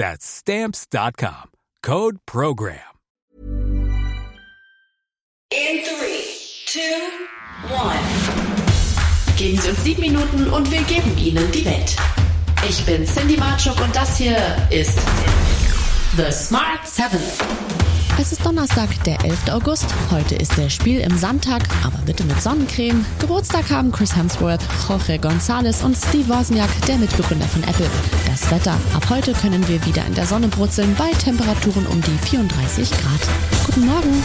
That's stamps.com. Code program. In three, two, one. Geben Sie uns sieben Minuten und wir geben Ihnen die Welt. Ich bin Cindy Marchuk und das hier ist The Smart 7. Es ist Donnerstag, der 11. August. Heute ist der Spiel im Sandtag, aber bitte mit Sonnencreme. Geburtstag haben Chris Hemsworth, Jorge González und Steve Wozniak, der Mitbegründer von Apple. Das Wetter. Ab heute können wir wieder in der Sonne brutzeln bei Temperaturen um die 34 Grad. Guten Morgen.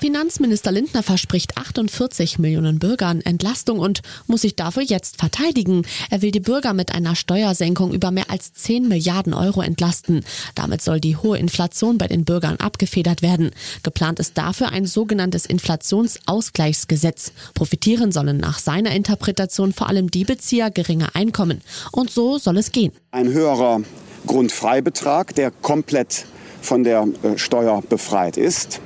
Finanzminister Lindner verspricht 48 Millionen Bürgern Entlastung und muss sich dafür jetzt verteidigen. Er will die Bürger mit einer Steuersenkung über mehr als 10 Milliarden Euro entlasten. Damit soll die hohe Inflation bei den Bürgern abgefedert werden. Geplant ist dafür ein sogenanntes Inflationsausgleichsgesetz. Profitieren sollen nach seiner Interpretation vor allem die Bezieher geringer Einkommen. Und so soll es gehen. Ein höherer Grundfreibetrag, der komplett von der äh, Steuer befreit ist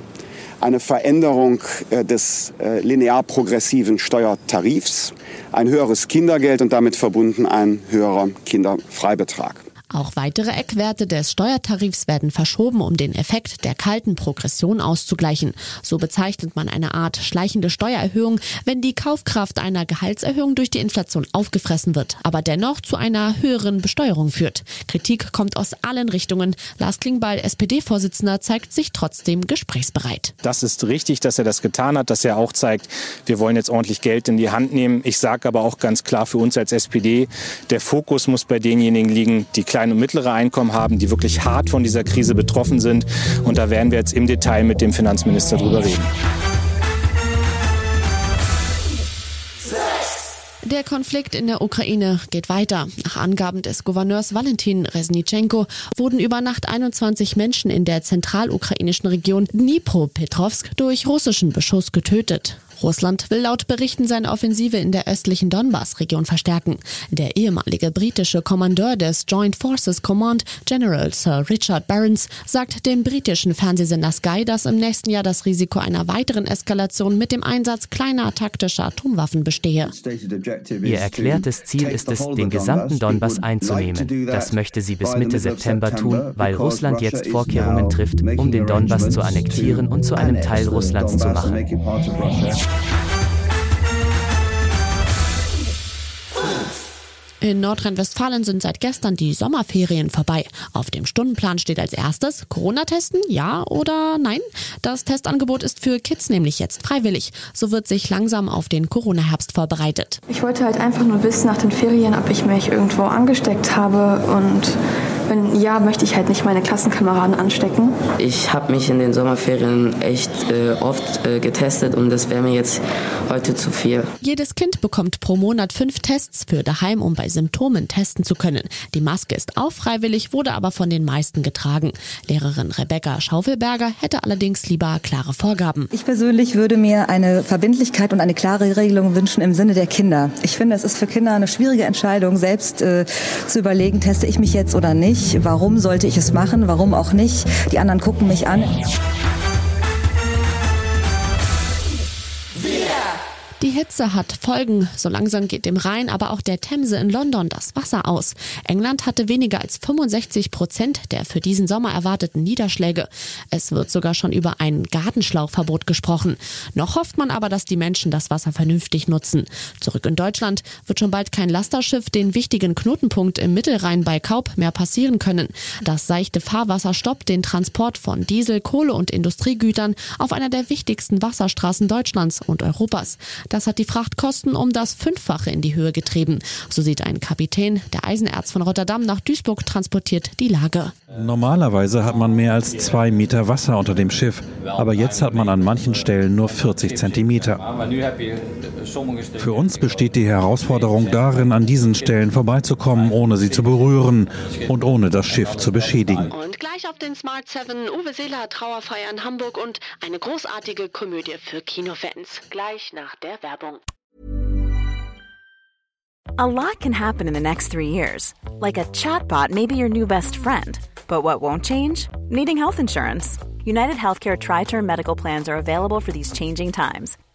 eine Veränderung äh, des äh, linear progressiven Steuertarifs, ein höheres Kindergeld und damit verbunden ein höherer Kinderfreibetrag. Auch weitere Eckwerte des Steuertarifs werden verschoben, um den Effekt der kalten Progression auszugleichen. So bezeichnet man eine Art schleichende Steuererhöhung, wenn die Kaufkraft einer Gehaltserhöhung durch die Inflation aufgefressen wird, aber dennoch zu einer höheren Besteuerung führt. Kritik kommt aus allen Richtungen. Lars Klingbeil, SPD-Vorsitzender, zeigt sich trotzdem gesprächsbereit. Das ist richtig, dass er das getan hat, dass er auch zeigt, wir wollen jetzt ordentlich Geld in die Hand nehmen. Ich sage aber auch ganz klar für uns als SPD, der Fokus muss bei denjenigen liegen, die kleine und mittlere Einkommen haben, die wirklich hart von dieser Krise betroffen sind. Und da werden wir jetzt im Detail mit dem Finanzminister drüber reden. Der Konflikt in der Ukraine geht weiter. Nach Angaben des Gouverneurs Valentin Resnitschenko wurden über Nacht 21 Menschen in der zentralukrainischen Region Dnipropetrovsk durch russischen Beschuss getötet. Russland will laut Berichten seine Offensive in der östlichen Donbass-Region verstärken. Der ehemalige britische Kommandeur des Joint Forces Command, General Sir Richard Barons, sagt dem britischen Fernsehsender Sky, dass im nächsten Jahr das Risiko einer weiteren Eskalation mit dem Einsatz kleiner taktischer Atomwaffen bestehe. Ihr erklärtes Ziel ist es, den gesamten Donbass einzunehmen. Das möchte sie bis Mitte September tun, weil Russland jetzt Vorkehrungen trifft, um den Donbass zu annektieren und zu einem Teil Russlands zu machen. In Nordrhein-Westfalen sind seit gestern die Sommerferien vorbei. Auf dem Stundenplan steht als erstes Corona-Testen, ja oder nein? Das Testangebot ist für Kids nämlich jetzt freiwillig. So wird sich langsam auf den Corona-Herbst vorbereitet. Ich wollte halt einfach nur wissen nach den Ferien, ob ich mich irgendwo angesteckt habe und wenn ja, möchte ich halt nicht meine Klassenkameraden anstecken. Ich habe mich in den Sommerferien echt äh, oft äh, getestet und das wäre mir jetzt heute zu viel. Jedes Kind bekommt pro Monat fünf Tests für daheim, um bei Symptomen testen zu können. Die Maske ist auch freiwillig, wurde aber von den meisten getragen. Lehrerin Rebecca Schaufelberger hätte allerdings lieber klare Vorgaben. Ich persönlich würde mir eine Verbindlichkeit und eine klare Regelung wünschen im Sinne der Kinder. Ich finde, es ist für Kinder eine schwierige Entscheidung, selbst äh, zu überlegen, teste ich mich jetzt oder nicht nicht? Warum sollte ich es machen? Warum auch nicht? Die anderen gucken mich an. Die Hitze hat Folgen. So langsam geht dem Rhein, aber auch der Themse in London das Wasser aus. England hatte weniger als 65 Prozent der für diesen Sommer erwarteten Niederschläge. Es wird sogar schon über ein Gartenschlauchverbot gesprochen. Noch hofft man aber, dass die Menschen das Wasser vernünftig nutzen. Zurück in Deutschland wird schon bald kein Lasterschiff den wichtigen Knotenpunkt im Mittelrhein bei Kaub mehr passieren können. Das seichte Fahrwasser stoppt den Transport von Diesel, Kohle und Industriegütern auf einer der wichtigsten Wasserstraßen Deutschlands und Europas. Das hat die Frachtkosten um das Fünffache in die Höhe getrieben. So sieht ein Kapitän der Eisenerz von Rotterdam nach Duisburg transportiert die Lage. Normalerweise hat man mehr als zwei Meter Wasser unter dem Schiff, aber jetzt hat man an manchen Stellen nur 40 Zentimeter. Für uns besteht die Herausforderung darin, an diesen Stellen vorbeizukommen, ohne sie zu berühren und ohne das Schiff zu beschädigen. Und gleich auf den Smart 7 Uwe Seeler Trauerfeier in Hamburg und eine großartige Komödie für Kinofans. Gleich nach der Werbung. A lot can happen in the next three years. Like a chatbot may be your new best friend. But what won't change? Needing health insurance. United Healthcare Tri Term Medical Plans are available for these changing times.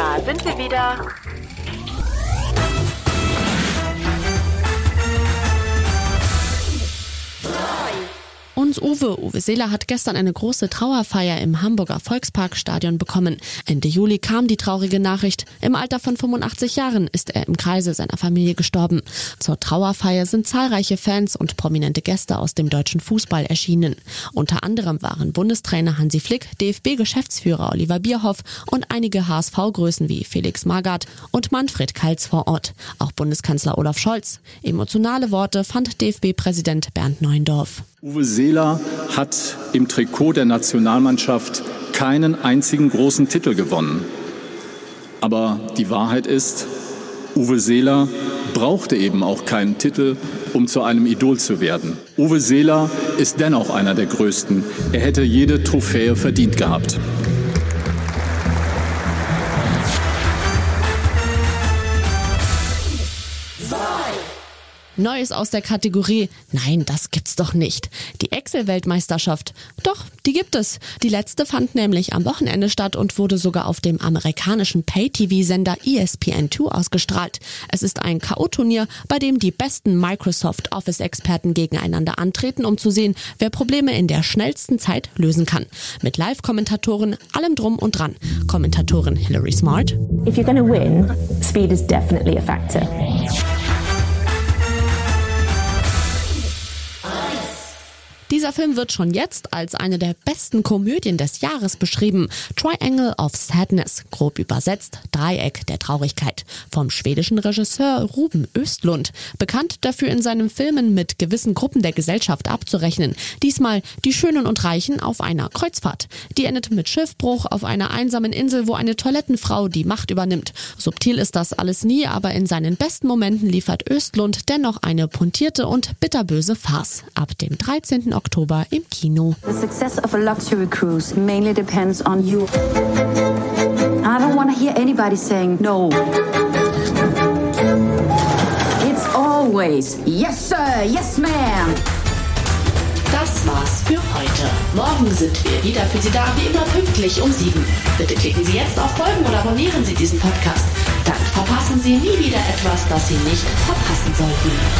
Da sind wir wieder. Uns Uwe, Uwe Seeler hat gestern eine große Trauerfeier im Hamburger Volksparkstadion bekommen. Ende Juli kam die traurige Nachricht. Im Alter von 85 Jahren ist er im Kreise seiner Familie gestorben. Zur Trauerfeier sind zahlreiche Fans und prominente Gäste aus dem deutschen Fußball erschienen. Unter anderem waren Bundestrainer Hansi Flick, DFB-Geschäftsführer Oliver Bierhoff und einige HSV-Größen wie Felix Magath und Manfred Kaltz vor Ort. Auch Bundeskanzler Olaf Scholz. Emotionale Worte fand DFB-Präsident Bernd Neuendorf. Uwe Seeler hat im Trikot der Nationalmannschaft keinen einzigen großen Titel gewonnen. Aber die Wahrheit ist, Uwe Seeler brauchte eben auch keinen Titel, um zu einem Idol zu werden. Uwe Seeler ist dennoch einer der Größten. Er hätte jede Trophäe verdient gehabt. Neues aus der Kategorie Nein, das gibt's doch nicht. Die Excel-Weltmeisterschaft. Doch, die gibt es. Die letzte fand nämlich am Wochenende statt und wurde sogar auf dem amerikanischen Pay-TV-Sender ESPN2 ausgestrahlt. Es ist ein K.O.-Turnier, bei dem die besten Microsoft Office-Experten gegeneinander antreten, um zu sehen, wer Probleme in der schnellsten Zeit lösen kann. Mit Live-Kommentatoren, allem drum und dran. Kommentatorin Hilary Smart. If you're to win, speed is definitely a factor. Dieser Film wird schon jetzt als eine der besten Komödien des Jahres beschrieben. Triangle of Sadness, grob übersetzt Dreieck der Traurigkeit, vom schwedischen Regisseur Ruben Östlund. Bekannt dafür in seinen Filmen mit gewissen Gruppen der Gesellschaft abzurechnen. Diesmal die Schönen und Reichen auf einer Kreuzfahrt. Die endet mit Schiffbruch auf einer einsamen Insel, wo eine Toilettenfrau die Macht übernimmt. Subtil ist das alles nie, aber in seinen besten Momenten liefert Östlund dennoch eine puntierte und bitterböse Farce. Ab dem 13. Oktober im Kino. The success of a luxury cruise mainly depends on you. I don't want to hear anybody saying no. It's always yes, sir, yes, ma'am. Das war's für heute. Morgen sind wir wieder für Sie da, wie immer pünktlich um sieben. Bitte klicken Sie jetzt auf Folgen oder abonnieren Sie diesen Podcast. Dann verpassen Sie nie wieder etwas, das Sie nicht verpassen sollten.